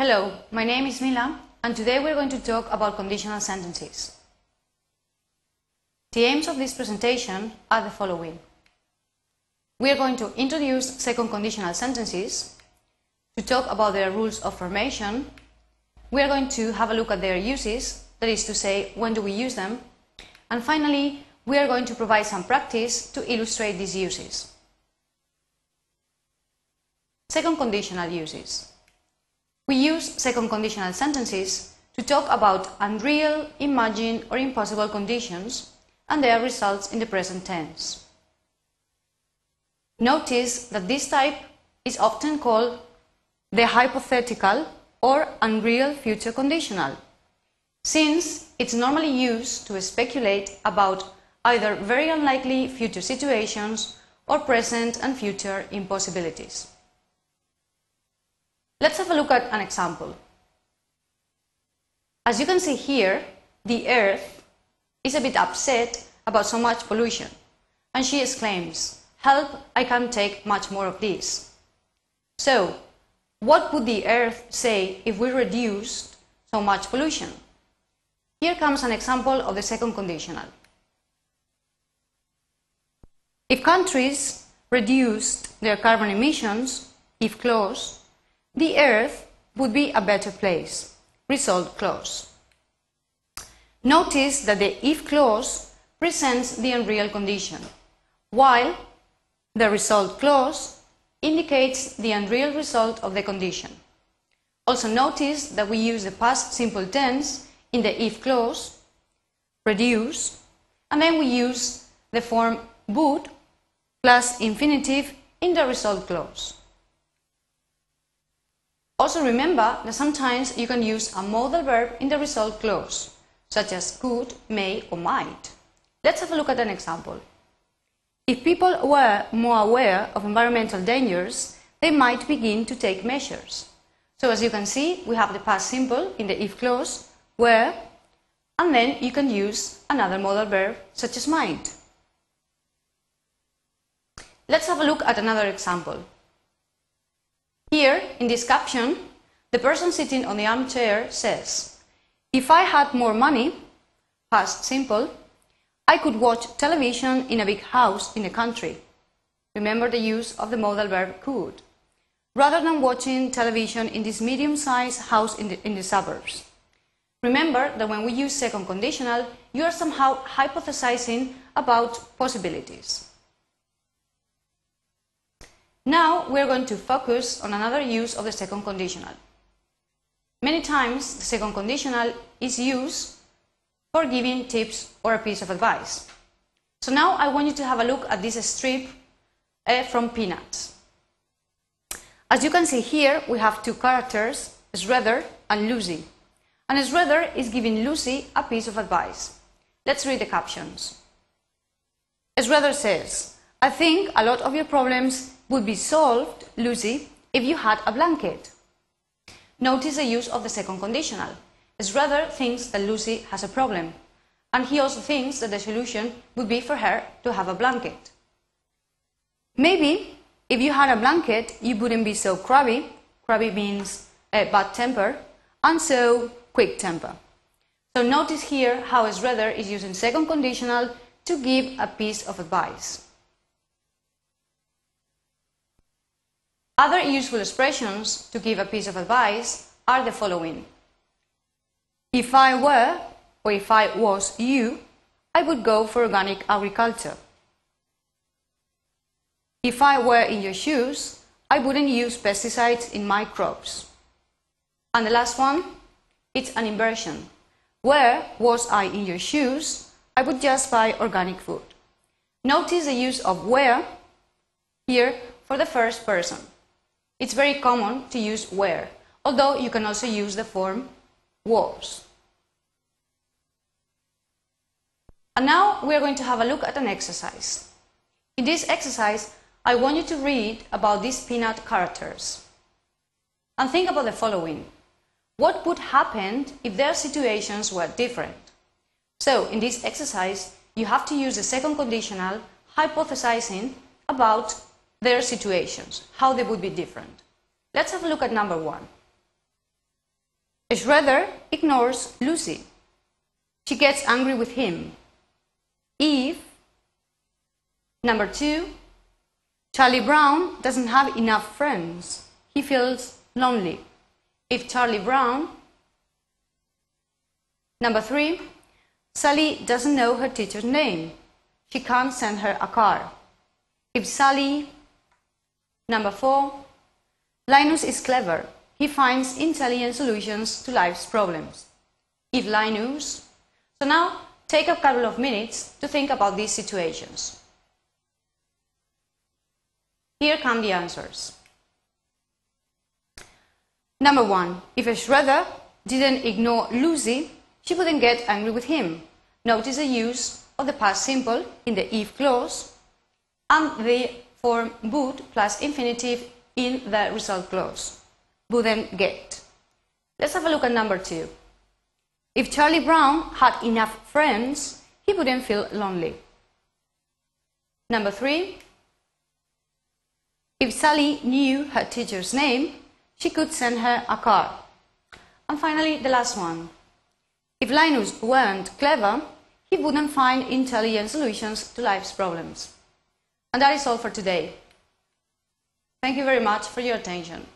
Hello, my name is Mila, and today we're going to talk about conditional sentences. The aims of this presentation are the following. We are going to introduce second conditional sentences, to talk about their rules of formation. We are going to have a look at their uses, that is to say, when do we use them. And finally, we are going to provide some practice to illustrate these uses. Second conditional uses. We use second conditional sentences to talk about unreal, imagined or impossible conditions and their results in the present tense. Notice that this type is often called the hypothetical or unreal future conditional, since it's normally used to speculate about either very unlikely future situations or present and future impossibilities. Have a look at an example. As you can see here, the Earth is a bit upset about so much pollution, and she exclaims, Help, I can't take much more of this. So, what would the Earth say if we reduced so much pollution? Here comes an example of the second conditional. If countries reduced their carbon emissions, if clause, the earth would be a better place. Result clause. Notice that the if clause presents the unreal condition, while the result clause indicates the unreal result of the condition. Also notice that we use the past simple tense in the if clause, reduce, and then we use the form would plus infinitive in the result clause. Also remember that sometimes you can use a modal verb in the result clause, such as could, may or might. Let's have a look at an example. If people were more aware of environmental dangers, they might begin to take measures. So as you can see, we have the past simple in the if clause, where, and then you can use another modal verb such as might. Let's have a look at another example. Here, in this caption, the person sitting on the armchair says, If I had more money, past simple, I could watch television in a big house in the country. Remember the use of the modal verb could, rather than watching television in this medium-sized house in the, in the suburbs. Remember that when we use second conditional, you are somehow hypothesizing about possibilities. Now we are going to focus on another use of the second conditional. Many times the second conditional is used for giving tips or a piece of advice. So now I want you to have a look at this strip uh, from Peanuts. As you can see here, we have two characters, Schroeder and Lucy. And Schroeder is giving Lucy a piece of advice. Let's read the captions. Schroeder says, I think a lot of your problems would be solved, Lucy, if you had a blanket. Notice the use of the second conditional. Schroeder thinks that Lucy has a problem, and he also thinks that the solution would be for her to have a blanket. Maybe if you had a blanket, you wouldn't be so crabby, crabby means uh, bad temper, and so quick temper. So notice here how Schroeder is using second conditional to give a piece of advice. Other useful expressions to give a piece of advice are the following. If I were, or if I was you, I would go for organic agriculture. If I were in your shoes, I wouldn't use pesticides in my crops. And the last one, it's an inversion. Where was I in your shoes, I would just buy organic food. Notice the use of where here for the first person. It's very common to use were, although you can also use the form was. And now we are going to have a look at an exercise. In this exercise, I want you to read about these peanut characters. And think about the following. What would happen if their situations were different? So, in this exercise, you have to use the second conditional hypothesizing about their situations, how they would be different. Let's have a look at number one. Schroeder ignores Lucy. She gets angry with him. If, number two, Charlie Brown doesn't have enough friends. He feels lonely. If Charlie Brown, number three, Sally doesn't know her teacher's name. She can't send her a car. If Sally, number four, Linus is clever. He finds intelligent solutions to life's problems. If Linus, so now take a couple of minutes to think about these situations. Here come the answers. Number one, if a Schroeder didn't ignore Lucy, she wouldn't get angry with him. Notice the use of the past simple in the if clause and the form would plus infinitive in the result clause. Wouldn't get. Let's have a look at number two. If Charlie Brown had enough friends, he wouldn't feel lonely. Number three, if Sally knew her teacher's name, she could send her a card. And finally, the last one. If Linus weren't clever, he wouldn't find intelligent solutions to life's problems. And that is all for today. Thank you very much for your attention.